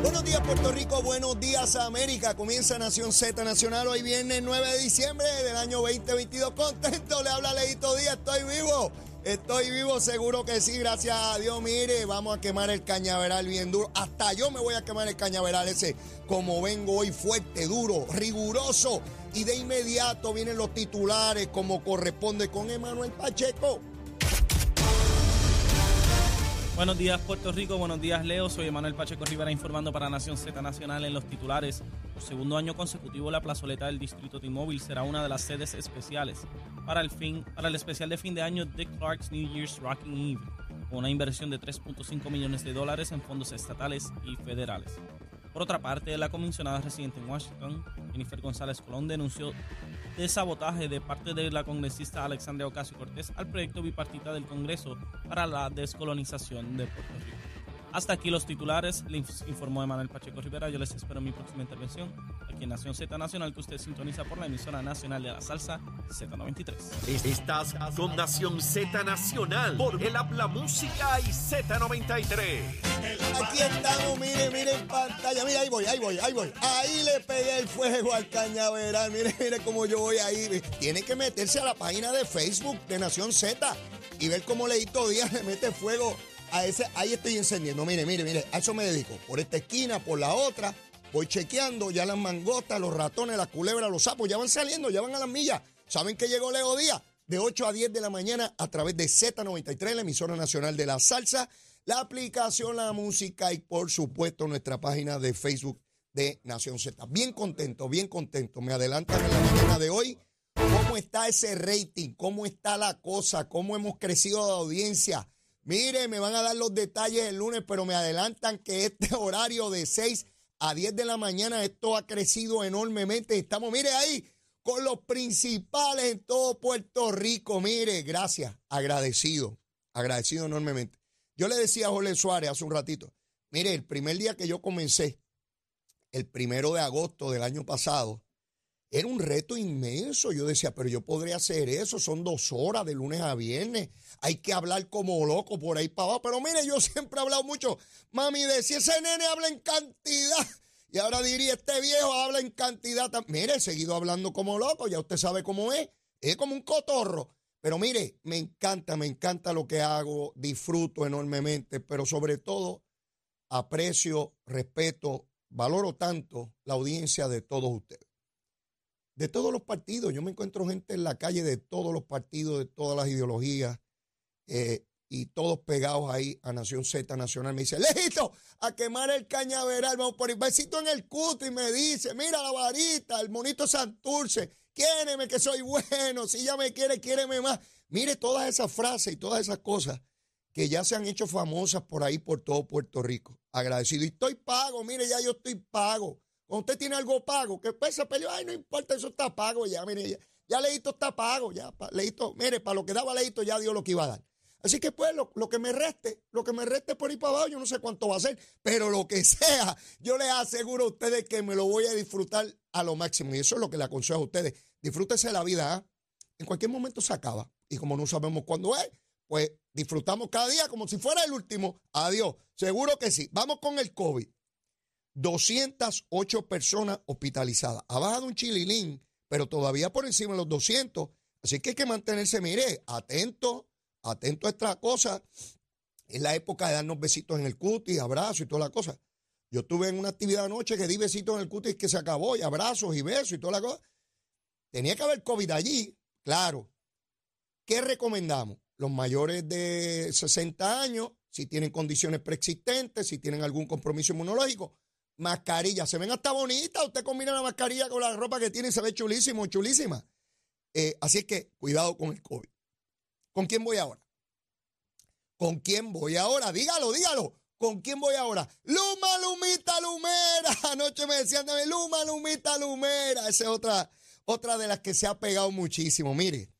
Buenos días Puerto Rico, buenos días América. Comienza Nación Z Nacional hoy viernes 9 de diciembre del año 2022. Contento, le habla Leito Díaz, estoy vivo. Estoy vivo, seguro que sí, gracias a Dios. Mire, vamos a quemar el cañaveral bien duro. Hasta yo me voy a quemar el cañaveral ese, como vengo hoy, fuerte, duro, riguroso. Y de inmediato vienen los titulares, como corresponde con Emanuel Pacheco. Buenos días Puerto Rico, buenos días Leo, soy Emanuel Pacheco Rivera informando para Nación Z Nacional en los titulares. Por segundo año consecutivo la plazoleta del Distrito T-Mobile será una de las sedes especiales para el, para el especial de fin de año de Clark's New Year's Rocking Eve, con una inversión de 3.5 millones de dólares en fondos estatales y federales. Por otra parte, la comisionada residente en Washington, Jennifer González Colón, denunció de sabotaje de parte de la congresista Alexandria Ocasio Cortés al proyecto bipartita del Congreso para la descolonización de Puerto Rico. Hasta aquí los titulares, le informó Emanuel Pacheco Rivera. Yo les espero en mi próxima intervención aquí en Nación Z Nacional, que usted sintoniza por la emisora nacional de la salsa Z93. Estás con Nación Z Nacional por el Habla Música y Z93. Aquí estamos, mire, mire en pantalla. Mira, ahí voy, ahí voy, ahí voy. Ahí le pegué el fuego al cañaveral. Mire, mire cómo yo voy ahí. Tiene que meterse a la página de Facebook de Nación Z y ver cómo Leito Díaz le mete fuego a ese. Ahí estoy encendiendo. Mire, mire, mire. A eso me dedico. Por esta esquina, por la otra. Voy chequeando ya las mangotas, los ratones, las culebras, los sapos. Ya van saliendo, ya van a las millas. ¿Saben que llegó Leo Díaz? De 8 a 10 de la mañana a través de Z93, la emisora nacional de la salsa la aplicación La Música y por supuesto nuestra página de Facebook de Nación Z. Bien contento, bien contento. Me adelantan en la mañana de hoy cómo está ese rating, cómo está la cosa, cómo hemos crecido de audiencia. Mire, me van a dar los detalles el lunes, pero me adelantan que este horario de 6 a 10 de la mañana, esto ha crecido enormemente. Estamos, mire ahí, con los principales en todo Puerto Rico. Mire, gracias, agradecido, agradecido enormemente. Yo le decía a Jorge Suárez hace un ratito, mire, el primer día que yo comencé, el primero de agosto del año pasado, era un reto inmenso. Yo decía, pero yo podría hacer eso, son dos horas de lunes a viernes. Hay que hablar como loco por ahí para abajo. Pero mire, yo siempre he hablado mucho. Mami decía, ese nene habla en cantidad. Y ahora diría, este viejo habla en cantidad. Mire, he seguido hablando como loco, ya usted sabe cómo es. Es como un cotorro. Pero mire, me encanta, me encanta lo que hago, disfruto enormemente, pero sobre todo aprecio, respeto, valoro tanto la audiencia de todos ustedes. De todos los partidos, yo me encuentro gente en la calle de todos los partidos, de todas las ideologías, eh, y todos pegados ahí a Nación Z Nacional. Me dice, Lejito, a quemar el cañaveral, vamos por el besito en el cuto y me dice, mira la varita, el monito Santurce, quiéreme que soy bueno, si ya me quiere, quiéreme más. Mire todas esas frases y todas esas cosas que ya se han hecho famosas por ahí, por todo Puerto Rico. Agradecido. Y estoy pago, mire, ya yo estoy pago. Cuando usted tiene algo pago, que pues se peleó, ay, no importa, eso está pago ya, mire, ya, ya Leito está pago, ya, Leito, mire, para lo que daba Leito ya dio lo que iba a dar. Así que pues lo, lo, que me reste, lo que me reste por ir para abajo, yo no sé cuánto va a ser, pero lo que sea, yo les aseguro a ustedes que me lo voy a disfrutar a lo máximo. Y eso es lo que le aconsejo a ustedes. Disfrútese la vida. ¿ah? En cualquier momento se acaba. Y como no sabemos cuándo es, pues disfrutamos cada día como si fuera el último. Adiós. Seguro que sí. Vamos con el COVID. 208 personas hospitalizadas. Ha bajado un chililín, pero todavía por encima de los 200. Así que hay que mantenerse, mire, atento, atento a esta cosa. Es la época de darnos besitos en el cutis, abrazos y toda la cosa. Yo estuve en una actividad anoche que di besitos en el cutis que se acabó, y abrazos y besos y toda la cosa. Tenía que haber COVID allí, claro. ¿Qué recomendamos? Los mayores de 60 años, si tienen condiciones preexistentes, si tienen algún compromiso inmunológico, mascarilla. Se ven hasta bonitas. Usted combina la mascarilla con la ropa que tiene y se ve chulísimo, chulísima. Eh, así es que cuidado con el COVID. ¿Con quién voy ahora? ¿Con quién voy ahora? Dígalo, dígalo. ¿Con quién voy ahora? Luma, Lumita, Lumera. Anoche me decían de Luma, Lumita, Lumera. Esa es otra, otra de las que se ha pegado muchísimo. Mire,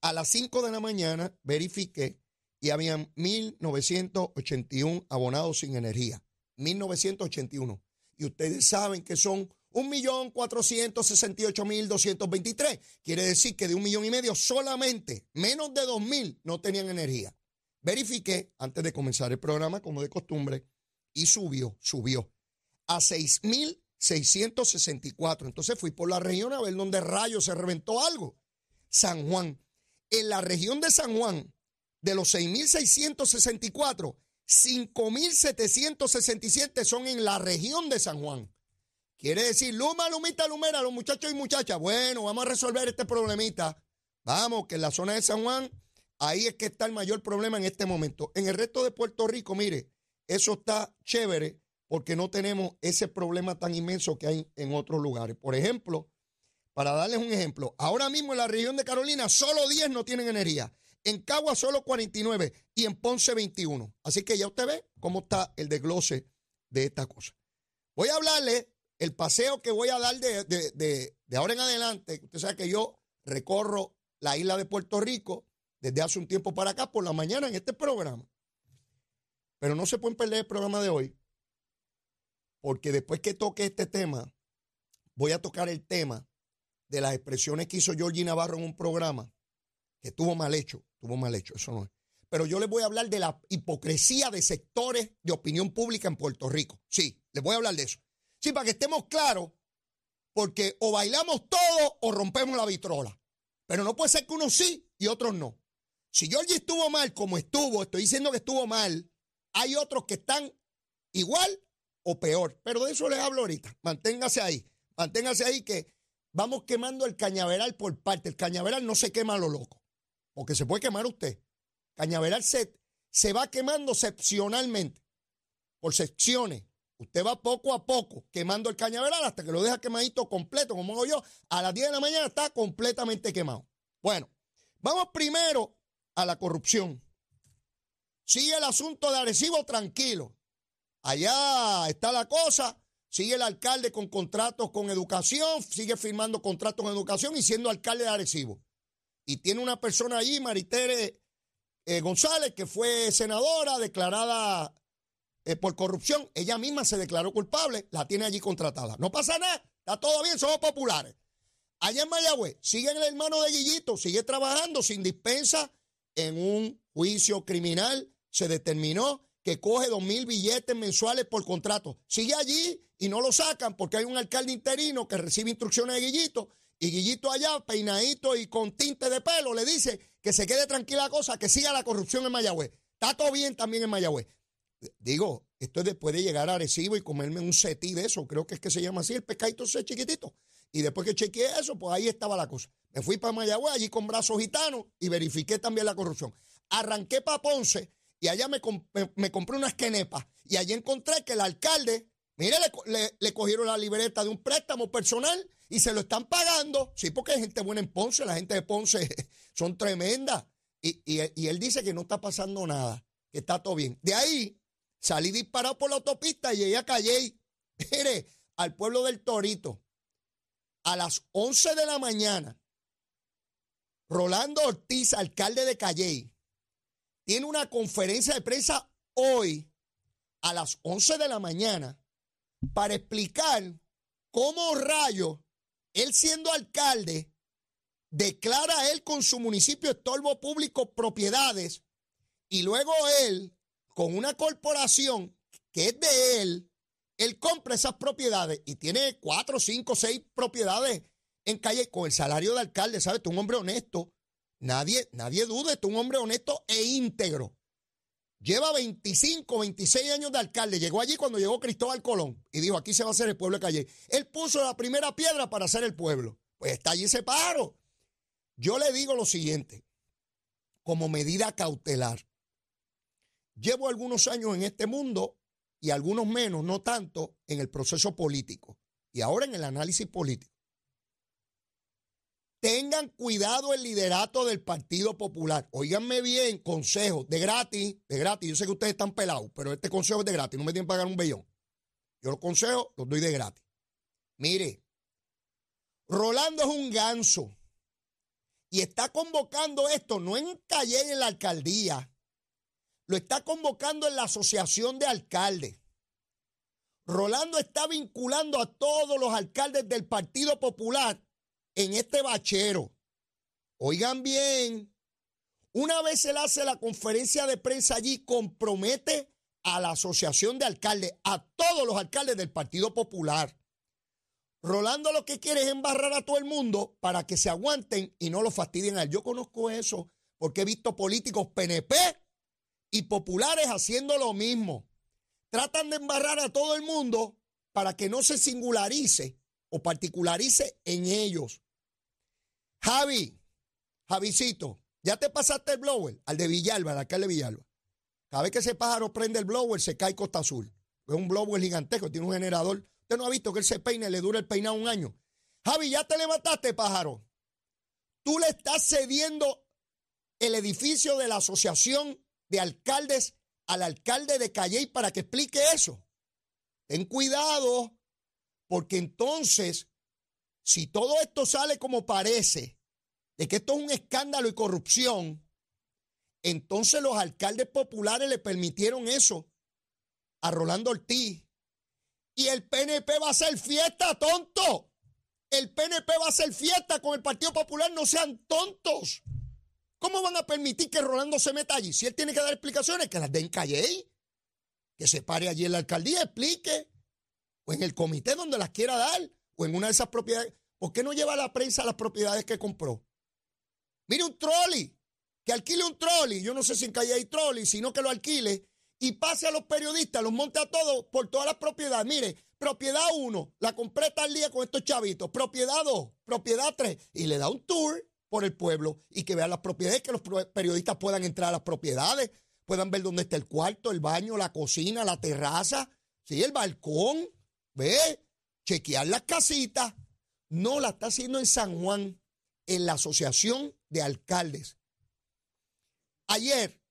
a las 5 de la mañana verifiqué y habían 1.981 abonados sin energía. 1.981. Y ustedes saben que son 1.468.223. Quiere decir que de un millón y medio solamente menos de 2.000 no tenían energía. Verifiqué antes de comenzar el programa, como de costumbre, y subió, subió. a 6.664. Entonces fui por la región a ver dónde rayos se reventó algo. San Juan. En la región de San Juan, de los 6.664, 5.767 son en la región de San Juan. Quiere decir, Luma, Lumita, Lumera, los muchachos y muchachas. Bueno, vamos a resolver este problemita. Vamos, que en la zona de San Juan, ahí es que está el mayor problema en este momento. En el resto de Puerto Rico, mire, eso está chévere porque no tenemos ese problema tan inmenso que hay en otros lugares. Por ejemplo, para darles un ejemplo, ahora mismo en la región de Carolina solo 10 no tienen energía. En Cagua solo 49 y en Ponce 21. Así que ya usted ve cómo está el desglose de esta cosa. Voy a hablarle el paseo que voy a dar de, de, de, ahora en adelante. Usted sabe que yo recorro la isla de Puerto Rico desde hace un tiempo para acá por la mañana en este programa. Pero no se pueden perder el programa de hoy, porque después que toque este tema, voy a tocar el tema de las expresiones que hizo Georgie Navarro en un programa que estuvo mal hecho, estuvo mal hecho, eso no es. Pero yo les voy a hablar de la hipocresía de sectores de opinión pública en Puerto Rico. Sí, les voy a hablar de eso. Sí, para que estemos claros, porque o bailamos todo o rompemos la vitrola. Pero no puede ser que unos sí y otros no. Si Georgie estuvo mal como estuvo, estoy diciendo que estuvo mal, hay otros que están igual o peor. Pero de eso les hablo ahorita. Manténgase ahí. Manténgase ahí que vamos quemando el cañaveral por parte. El cañaveral no se quema a lo loco, porque se puede quemar usted. Cañaveral se, se va quemando excepcionalmente, por secciones. Usted va poco a poco quemando el cañaveral hasta que lo deja quemadito completo, como hago yo. A las 10 de la mañana está completamente quemado. Bueno, vamos primero a la corrupción. Sigue el asunto de Arecibo tranquilo. Allá está la cosa. Sigue el alcalde con contratos con educación, sigue firmando contratos con educación y siendo alcalde de Arecibo. Y tiene una persona allí, Maritere eh, González, que fue senadora declarada eh, por corrupción. Ella misma se declaró culpable, la tiene allí contratada. No pasa nada, está todo bien, somos populares. Allá en Mayagüez, sigue el hermano de Guillito, sigue trabajando sin dispensa en un juicio criminal. Se determinó que coge dos mil billetes mensuales por contrato. Sigue allí y no lo sacan porque hay un alcalde interino que recibe instrucciones de Guillito y Guillito allá, peinadito y con tinte de pelo, le dice que se quede tranquila la cosa, que siga la corrupción en Mayagüez. Está todo bien también en Mayagüez. Digo, esto es después de llegar a Arecibo y comerme un setí de eso, creo que es que se llama así, el pescadito ese chiquitito. Y después que chequeé eso, pues ahí estaba la cosa. Me fui para Mayagüez, allí con brazos gitanos, y verifiqué también la corrupción. Arranqué para Ponce y allá me, me, compré unas quenepas. Y allí encontré que el alcalde, mire, le, le, cogieron la libreta de un préstamo personal y se lo están pagando. Sí, porque hay gente buena en Ponce, la gente de Ponce son tremendas. Y, y él dice que no está pasando nada, que está todo bien. De ahí Salí disparado por la autopista y llegué a Calle. Mire, al pueblo del Torito. A las 11 de la mañana, Rolando Ortiz, alcalde de Calle, tiene una conferencia de prensa hoy a las 11 de la mañana para explicar cómo rayo, él siendo alcalde, declara él con su municipio estorbo público propiedades y luego él con una corporación que es de él, él compra esas propiedades y tiene cuatro, cinco, seis propiedades en calle con el salario de alcalde, ¿sabes? Tú un hombre honesto. Nadie, nadie dude, tú un hombre honesto e íntegro. Lleva 25, 26 años de alcalde. Llegó allí cuando llegó Cristóbal Colón y dijo, aquí se va a hacer el pueblo de Calle. Él puso la primera piedra para hacer el pueblo. Pues está allí ese paro. Yo le digo lo siguiente, como medida cautelar. Llevo algunos años en este mundo y algunos menos, no tanto, en el proceso político y ahora en el análisis político. Tengan cuidado el liderato del Partido Popular. Óiganme bien, consejo de gratis, de gratis. Yo sé que ustedes están pelados, pero este consejo es de gratis, no me tienen que pagar un bellón. Yo los consejos los doy de gratis. Mire, Rolando es un ganso y está convocando esto no en Calle en la alcaldía, lo está convocando en la Asociación de Alcaldes. Rolando está vinculando a todos los alcaldes del Partido Popular en este bachero. Oigan bien, una vez él hace la conferencia de prensa allí, compromete a la Asociación de Alcaldes, a todos los alcaldes del Partido Popular. Rolando lo que quiere es embarrar a todo el mundo para que se aguanten y no lo fastidien a él. Yo conozco eso porque he visto políticos PNP y populares haciendo lo mismo. Tratan de embarrar a todo el mundo para que no se singularice o particularice en ellos. Javi, Javicito, ya te pasaste el blower al de Villalba, al alcalde de Villalba. Cada vez que ese pájaro prende el blower, se cae Costa Azul. Es un blower gigantesco, tiene un generador. Usted no ha visto que él se peine, le dura el peinado un año. Javi, ya te levantaste, pájaro. Tú le estás cediendo el edificio de la Asociación de Alcaldes al alcalde de Calley para que explique eso. Ten cuidado, porque entonces, si todo esto sale como parece, de que esto es un escándalo y corrupción, entonces los alcaldes populares le permitieron eso a Rolando Ortiz. Y el PNP va a hacer fiesta, tonto. El PNP va a hacer fiesta con el Partido Popular, no sean tontos. ¿Cómo van a permitir que Rolando se meta allí? Si él tiene que dar explicaciones, que las den calle, que se pare allí en la alcaldía, explique, o en el comité donde las quiera dar, o en una de esas propiedades. ¿Por qué no lleva a la prensa las propiedades que compró? Mire un trolley, que alquile un trolley, yo no sé si en calle hay trolley, sino que lo alquile y pase a los periodistas, los monte a todos por todas las propiedades. Mire, propiedad 1, la compré tal día con estos chavitos, propiedad 2, propiedad 3, y le da un tour por el pueblo y que vean las propiedades, que los periodistas puedan entrar a las propiedades, puedan ver dónde está el cuarto, el baño, la cocina, la terraza, sí, el balcón, ve, chequear las casitas. No la está haciendo en San Juan, en la Asociación de Alcaldes. Ayer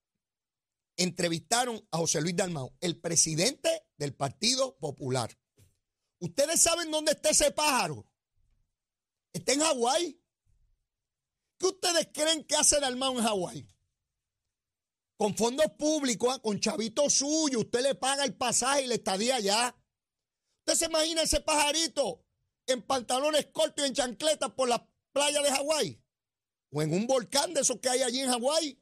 entrevistaron a José Luis Dalmau, el presidente del Partido Popular. ¿Ustedes saben dónde está ese pájaro? Está en Hawái. ¿Qué ustedes creen que hace Dalmau en Hawái? Con fondos públicos, ah, con chavitos suyos, usted le paga el pasaje y le estadía allá. ¿Usted se imagina ese pajarito en pantalones cortos y en chancletas por la playa de Hawái? O en un volcán de esos que hay allí en Hawái.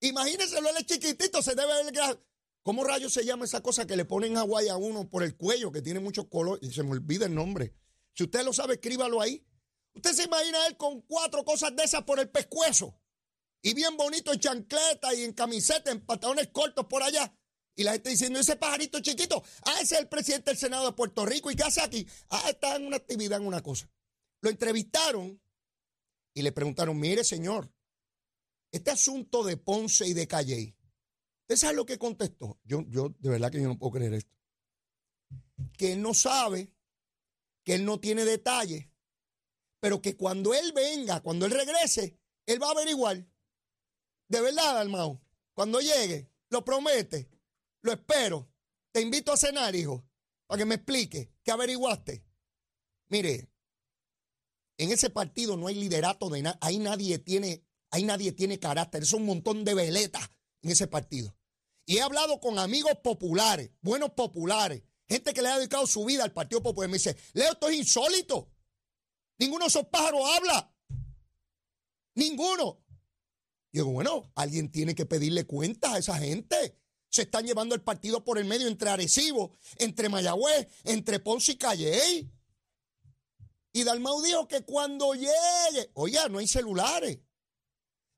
Imagínense, él es chiquitito, se debe ver ¿Cómo rayos se llama esa cosa que le ponen agua a uno por el cuello, que tiene muchos colores? Y se me olvida el nombre. Si usted lo sabe, escríbalo ahí. Usted se imagina él con cuatro cosas de esas por el pescuezo. Y bien bonito en chancleta y en camiseta, en pantalones cortos por allá. Y la gente diciendo, ese pajarito chiquito, ah, ese es el presidente del Senado de Puerto Rico. ¿Y qué hace aquí? Ah, está en una actividad, en una cosa. Lo entrevistaron y le preguntaron, mire señor, este asunto de Ponce y de Calley, ¿usted sabe lo que contestó? Yo, yo, de verdad que yo no puedo creer esto. Que él no sabe, que él no tiene detalles, pero que cuando él venga, cuando él regrese, él va a averiguar. De verdad, Almao, cuando llegue, lo promete, lo espero. Te invito a cenar, hijo, para que me explique qué averiguaste. Mire, en ese partido no hay liderato de nada, ahí nadie tiene nadie tiene carácter. Es un montón de veletas en ese partido. Y he hablado con amigos populares, buenos populares, gente que le ha dedicado su vida al Partido Popular. Me dice, Leo, esto es insólito. Ninguno de esos pájaros habla. Ninguno. Y digo, bueno, alguien tiene que pedirle cuentas a esa gente. Se están llevando el partido por el medio entre Arecibo, entre Mayagüez, entre Ponce y Calle. Y Dalmau dijo que cuando llegue, oye, no hay celulares.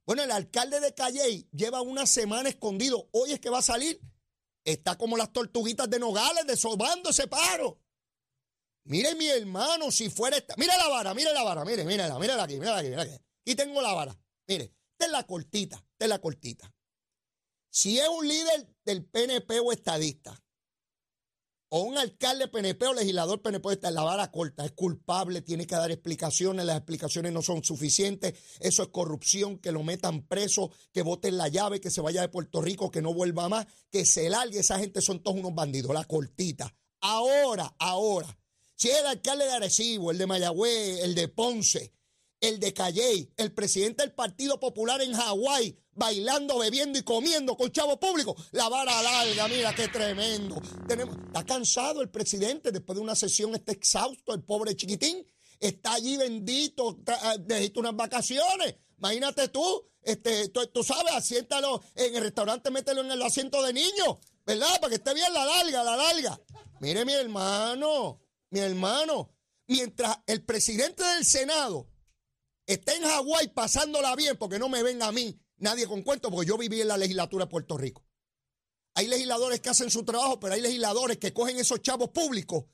Bueno, el alcalde de Calley lleva una semana escondido. Hoy es que va a salir. Está como las tortuguitas de Nogales, desobando ese paro. Mire, mi hermano, si fuera esta. Mire la vara, mire la vara, mire, mírela, mírela aquí, mírela aquí, mírela aquí. Aquí tengo la vara. Mire, esta es la cortita, esta es la cortita. Si es un líder del PNP o estadista, o un alcalde PNP o legislador PNP está en la vara corta, es culpable, tiene que dar explicaciones, las explicaciones no son suficientes, eso es corrupción, que lo metan preso, que voten la llave, que se vaya de Puerto Rico, que no vuelva más, que se largue, esa gente son todos unos bandidos, la cortita. Ahora, ahora, si es el alcalde de Arecibo, el de Mayagüez, el de Ponce, el de Calley, el presidente del Partido Popular en Hawái, bailando, bebiendo y comiendo con chavo público. La vara larga, mira qué tremendo. Tenemos, está cansado el presidente después de una sesión, está exhausto, el pobre chiquitín. Está allí bendito, ah, necesita unas vacaciones. Imagínate tú, este, tú, sabes, asiéntalo en el restaurante, mételo en el asiento de niño. ¿verdad? Para que esté bien la larga, la larga. Mire, mi hermano, mi hermano, mientras el presidente del Senado está en Hawái pasándola bien, porque no me venga a mí nadie con cuento, porque yo viví en la legislatura de Puerto Rico. Hay legisladores que hacen su trabajo, pero hay legisladores que cogen esos chavos públicos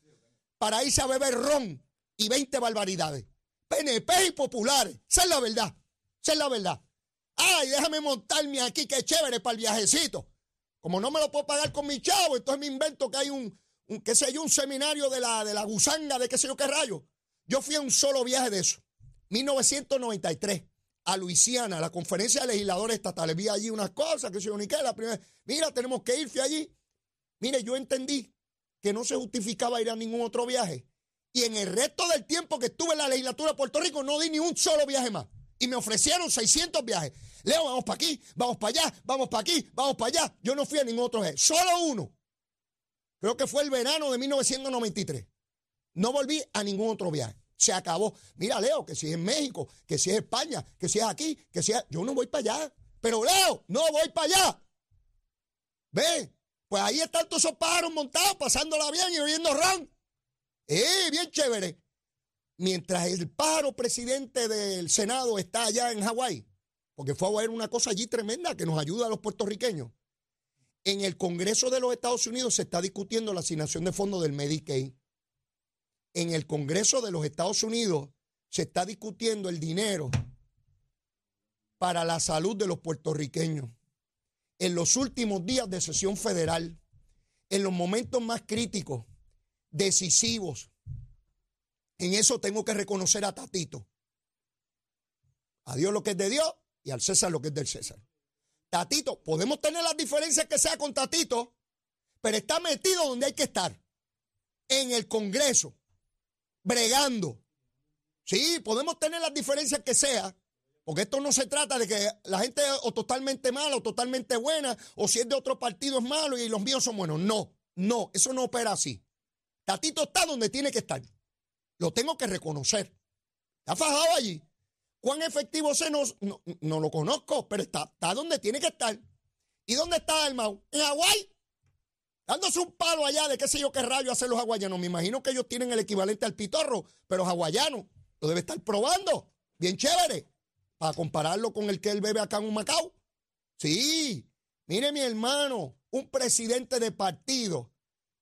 para irse a beber ron y 20 barbaridades. PNP y populares. Esa es la verdad. Esa es la verdad. Ay, déjame montarme aquí, qué chévere para el viajecito. Como no me lo puedo pagar con mi chavo, entonces me invento que hay un, qué sé yo, un seminario de la, de la gusanga, de qué sé yo qué rayo. Yo fui a un solo viaje de eso. 1993, a Luisiana, a la conferencia de legisladores estatales. Vi allí unas cosas, que yo, ni qué, la primera. Mira, tenemos que ir, fui allí. Mire, yo entendí que no se justificaba ir a ningún otro viaje. Y en el resto del tiempo que estuve en la legislatura de Puerto Rico no di ni un solo viaje más. Y me ofrecieron 600 viajes. Leo, vamos para aquí, vamos para allá, vamos para aquí, vamos para allá. Yo no fui a ningún otro viaje, solo uno. Creo que fue el verano de 1993. No volví a ningún otro viaje. Se acabó. Mira, Leo, que si es México, que si es España, que si es aquí, que si es... Yo no voy para allá. Pero Leo, no voy para allá. Ve, pues ahí están todos esos pájaros montados, pasándola bien y oyendo ron. ¡Eh, bien chévere! Mientras el pájaro presidente del Senado está allá en Hawái, porque fue a ver una cosa allí tremenda que nos ayuda a los puertorriqueños. En el Congreso de los Estados Unidos se está discutiendo la asignación de fondos del Medicaid. En el Congreso de los Estados Unidos se está discutiendo el dinero para la salud de los puertorriqueños. En los últimos días de sesión federal, en los momentos más críticos, decisivos, en eso tengo que reconocer a Tatito. A Dios lo que es de Dios y al César lo que es del César. Tatito, podemos tener las diferencias que sea con Tatito, pero está metido donde hay que estar. En el Congreso, bregando. Sí, podemos tener las diferencias que sea, porque esto no se trata de que la gente o totalmente mala o totalmente buena, o si es de otro partido es malo y los míos son buenos. No, no, eso no opera así. Tatito está donde tiene que estar. Lo tengo que reconocer. Está fajado allí. ¿Cuán efectivo es? No, no, lo conozco, pero está, está donde tiene que estar. ¿Y dónde está el Mau? En Hawái. Dándose un palo allá de qué sé yo qué rayo hacen los hawaianos. Me imagino que ellos tienen el equivalente al pitorro, pero hawaiano. Lo debe estar probando. Bien chévere. Para compararlo con el que él bebe acá en un Macao. Sí. Mire mi hermano, un presidente de partido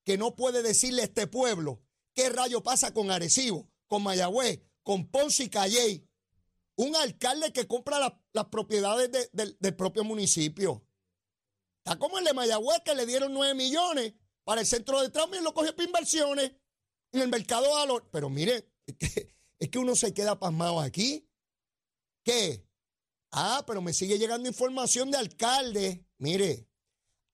que no puede decirle a este pueblo qué rayo pasa con Arecibo, con Mayagüez, con Ponce y Calley un alcalde que compra las propiedades del propio municipio. Está como el de Mayagüez que le dieron 9 millones para el centro de trauma y lo cogió para inversiones en el mercado de valor. Pero mire, es que, uno se queda pasmado aquí. ¿Qué? Ah, pero me sigue llegando información de alcalde. Mire,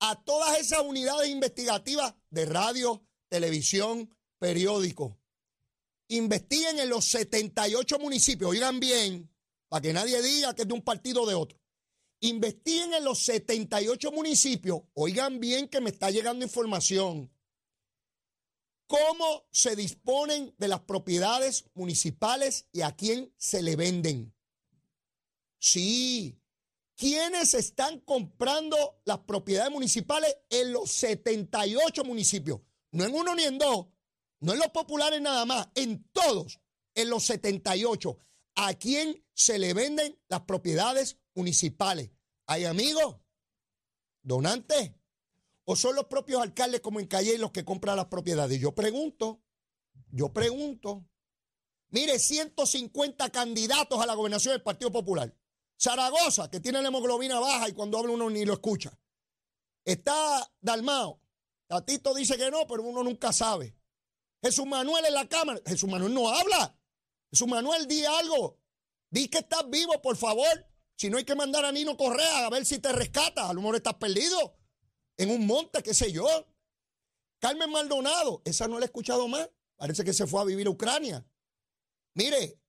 a todas esas unidades investigativas de radio, televisión, periódico, investiguen en los 78 municipios, oigan bien, para que nadie diga que es de un partido o de otro. Investiguen en los 78 municipios, oigan bien que me está llegando información, cómo se disponen de las propiedades municipales y a quién se le venden. Sí, ¿quiénes están comprando las propiedades municipales en los 78 municipios? No en uno ni en dos, no en los populares nada más, en todos, en los 78. ¿A quién se le venden las propiedades municipales? ¿Hay amigos? ¿Donantes? ¿O son los propios alcaldes como en Calle los que compran las propiedades? Yo pregunto, yo pregunto. Mire, 150 candidatos a la gobernación del Partido Popular. Zaragoza, que tiene la hemoglobina baja y cuando habla uno ni lo escucha. Está Dalmao. Tatito dice que no, pero uno nunca sabe. Jesús Manuel en la Cámara. Jesús Manuel no habla. Jesús Manuel, di algo. Di que estás vivo, por favor. Si no hay que mandar a Nino Correa a ver si te rescata. A lo mejor estás perdido. En un monte, qué sé yo. Carmen Maldonado. Esa no la he escuchado más. Parece que se fue a vivir a Ucrania. Mire,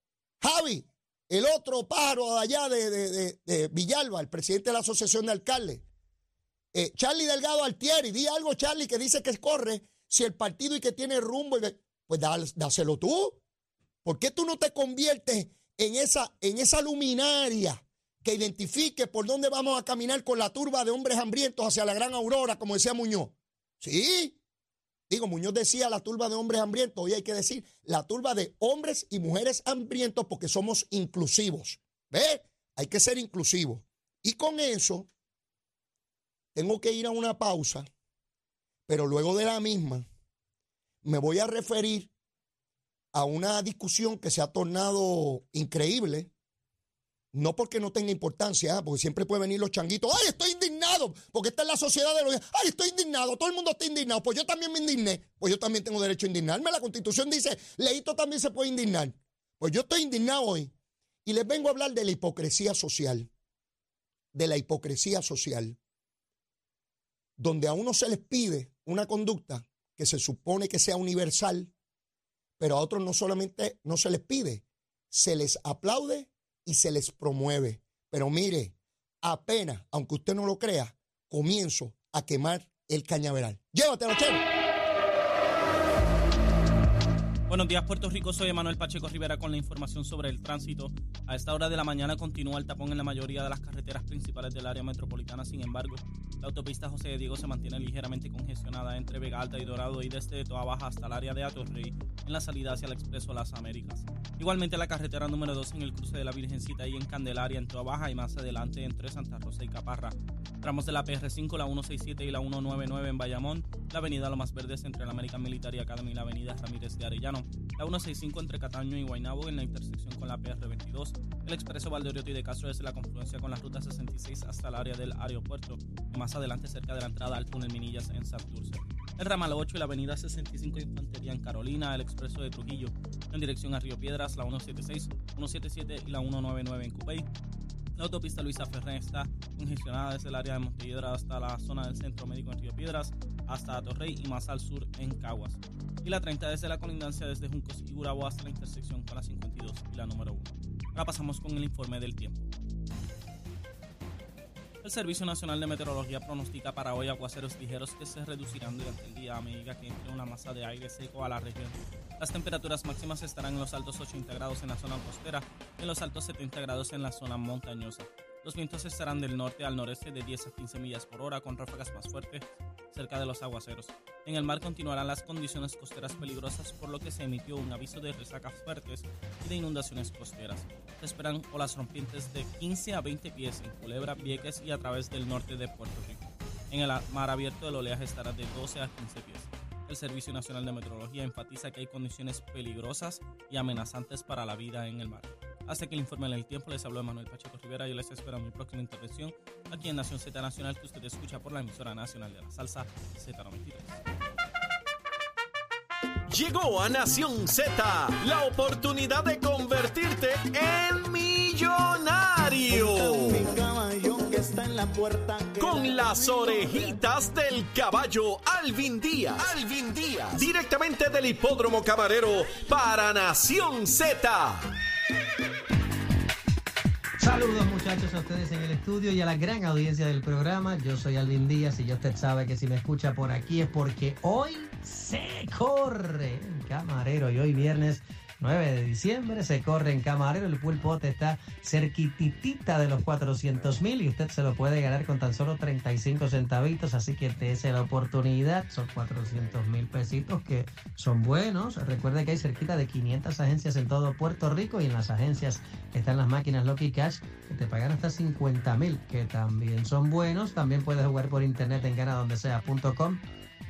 Javi, el otro pájaro de allá de, Villalba, el presidente de la Asociación de Alcaldes. Eh, Charlie Delgado Altieri, di algo, Charlie, que dice que corre si el partido y que tiene rumbo, pues dáselo tú. ¿Por qué tú no te conviertes en esa, en esa luminaria que identifique por dónde vamos a caminar con la turba de hombres hambrientos hacia la gran aurora, como decía Muñoz? Sí. Digo, Muñoz decía la turba de hombres hambrientos, hoy hay que decir la turba de hombres y mujeres hambrientos porque somos inclusivos. ¿Ve? Hay que ser inclusivos. Y con eso, tengo que ir a una pausa, pero luego de la misma, me voy a referir a una discusión que se ha tornado increíble no porque no tenga importancia, ¿ah? porque siempre pueden venir los changuitos. ¡Ay, estoy indignado! Porque esta es la sociedad de los. ¡Ay, estoy indignado! Todo el mundo está indignado. Pues yo también me indigné. Pues yo también tengo derecho a indignarme. La constitución dice, Leito también se puede indignar. Pues yo estoy indignado hoy. Y les vengo a hablar de la hipocresía social. De la hipocresía social. Donde a uno se les pide una conducta que se supone que sea universal, pero a otros no solamente no se les pide, se les aplaude y se les promueve. Pero mire, apenas, aunque usted no lo crea, comienzo a quemar el cañaveral. Llévatelo, chero. Buenos días, Puerto Rico. Soy Emanuel Pacheco Rivera con la información sobre el tránsito. A esta hora de la mañana continúa el tapón en la mayoría de las carreteras principales del área metropolitana. Sin embargo, la autopista José de Diego se mantiene ligeramente congestionada entre Vega Alta y Dorado y desde Toa Baja hasta el área de Atorrey en la salida hacia el Expreso Las Américas. Igualmente la carretera número 2 en el cruce de la Virgencita y en Candelaria en Toa Baja y más adelante entre Santa Rosa y Caparra. Tramos de la PR5, la 167 y la 199 en Bayamón, la avenida Lomas Verdes entre la American Military Academy y la avenida Ramírez de Arellano la 165 entre Cataño y Guaynabo en la intersección con la PR22, el expreso Valdeorioto y de Castro desde la confluencia con la ruta 66 hasta el área del aeropuerto más adelante cerca de la entrada al túnel Minillas en Santurce. El ramal 8 y la avenida 65 de Infantería en Carolina, el expreso de Trujillo en dirección a Río Piedras, la 176, 177 y la 199 en Cupey. La autopista Luisa Ferrer está congestionada desde el área de Montelledra hasta la zona del Centro Médico en Río Piedras, hasta Atorrey y más al sur en Caguas y la 30 desde la colindancia desde Juncos y Gurabo hasta la intersección con la 52 y la número 1. Ahora pasamos con el informe del tiempo. El Servicio Nacional de Meteorología pronostica para hoy aguaceros ligeros que se reducirán durante el día a medida que entre una masa de aire seco a la región. Las temperaturas máximas estarán en los altos 80 grados en la zona costera y en los altos 70 grados en la zona montañosa. Los vientos estarán del norte al noreste de 10 a 15 millas por hora con ráfagas más fuertes cerca de los aguaceros. En el mar continuarán las condiciones costeras peligrosas por lo que se emitió un aviso de resacas fuertes y de inundaciones costeras. Se esperan olas rompientes de 15 a 20 pies en Culebra, Vieques y a través del norte de Puerto Rico. En el mar abierto el oleaje estará de 12 a 15 pies. El Servicio Nacional de Meteorología enfatiza que hay condiciones peligrosas y amenazantes para la vida en el mar. Hasta que el informe en el tiempo les habló Manuel Pacheco Rivera y les espero en mi próxima intervención aquí en Nación Z Nacional que usted escucha por la emisora nacional de la salsa Z93. Llegó a Nación Z la oportunidad de convertirte en millonario. Con las orejitas del caballo Alvin Díaz. Alvin Díaz. Directamente del hipódromo camarero para Nación Z. Saludos muchachos a ustedes en el estudio y a la gran audiencia del programa. Yo soy Alvin Díaz y ya usted sabe que si me escucha por aquí es porque hoy se corre camarero y hoy viernes 9 de diciembre, se corre en Camarero, el pulpote está cerquititita de los 400 mil y usted se lo puede ganar con tan solo 35 centavitos, así que dése la oportunidad, son 400 mil pesitos que son buenos, recuerde que hay cerquita de 500 agencias en todo Puerto Rico y en las agencias están las máquinas Lucky Cash que te pagan hasta 50 mil, que también son buenos, también puedes jugar por internet en ganadondesea.com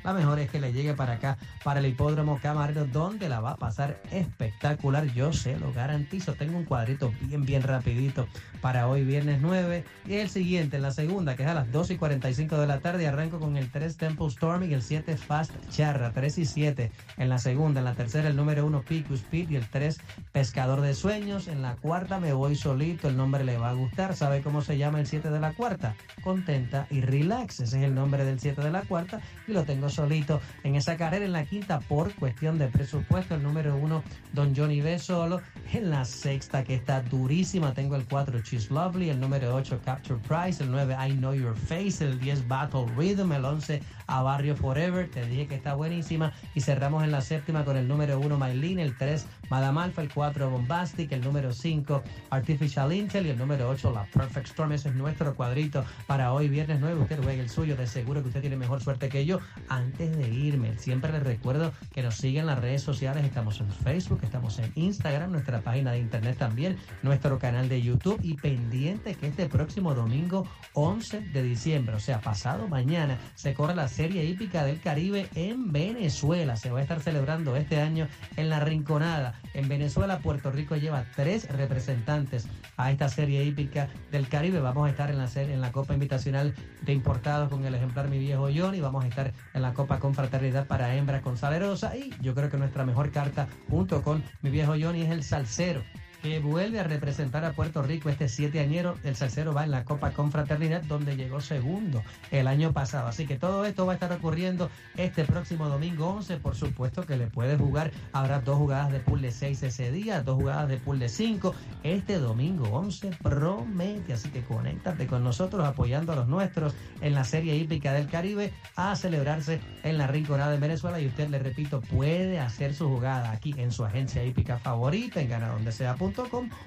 la mejor es que le llegue para acá, para el hipódromo Camarero, donde la va a pasar espectacular. Yo se lo garantizo. Tengo un cuadrito bien, bien rapidito para hoy, viernes 9. Y el siguiente, en la segunda, que es a las 2 y 45 de la tarde. Arranco con el 3 Temple Storming, el 7 Fast Charra, 3 y 7. En la segunda, en la tercera, el número 1 Picus Speed y el 3 Pescador de Sueños. En la cuarta me voy solito, el nombre le va a gustar. ¿Sabe cómo se llama el 7 de la cuarta? Contenta y Relax. Ese es el nombre del 7 de la cuarta y lo tengo solito en esa carrera. En la quinta, por cuestión de presupuesto, el número 1 Don Johnny B solo. En la sexta, que está durísima, tengo el 4 She's Lovely, el número 8 Capture Price, el 9 I Know Your Face, el 10 Battle Rhythm, el 11 A Barrio Forever, te dije que está buenísima. Y cerramos en la séptima con el número 1 Mylene, el 3 Madame Alpha, el 4 Bombastic, el número 5 Artificial Intel y el número 8 La Perfect Storm. Ese es nuestro cuadrito para hoy, viernes 9. Usted juegue el suyo, de seguro que usted tiene mejor suerte que yo. Antes de irme, siempre les recuerdo que nos siguen en las redes sociales. Estamos en Facebook, estamos en Instagram, nuestra página de internet también, nuestro canal de YouTube y pendiente que este próximo domingo 11 de diciembre, o sea, pasado mañana, se corre la Serie Hípica del Caribe en Venezuela. Se va a estar celebrando este año en la Rinconada. En Venezuela, Puerto Rico lleva tres representantes a esta Serie Hípica del Caribe. Vamos a estar en la, en la Copa Invitacional de Importados con el ejemplar Mi Viejo Johnny. Vamos a estar en la Copa Confraternidad para Hembras con Salerosa. Y yo creo que nuestra mejor carta junto con Mi Viejo Johnny es el Salcero que vuelve a representar a Puerto Rico este siete añero. El salsero va en la Copa Confraternidad, donde llegó segundo el año pasado. Así que todo esto va a estar ocurriendo este próximo domingo 11. Por supuesto que le puede jugar. Habrá dos jugadas de pool de 6 ese día, dos jugadas de pool de 5. Este domingo 11 promete. Así que conéctate con nosotros apoyando a los nuestros en la Serie Hípica del Caribe a celebrarse en la Rinconada de Venezuela. Y usted, le repito, puede hacer su jugada aquí en su agencia hípica favorita, en Gana Donde Sea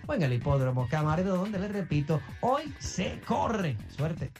o en el hipódromo Camarero donde les repito, hoy se corre. Suerte.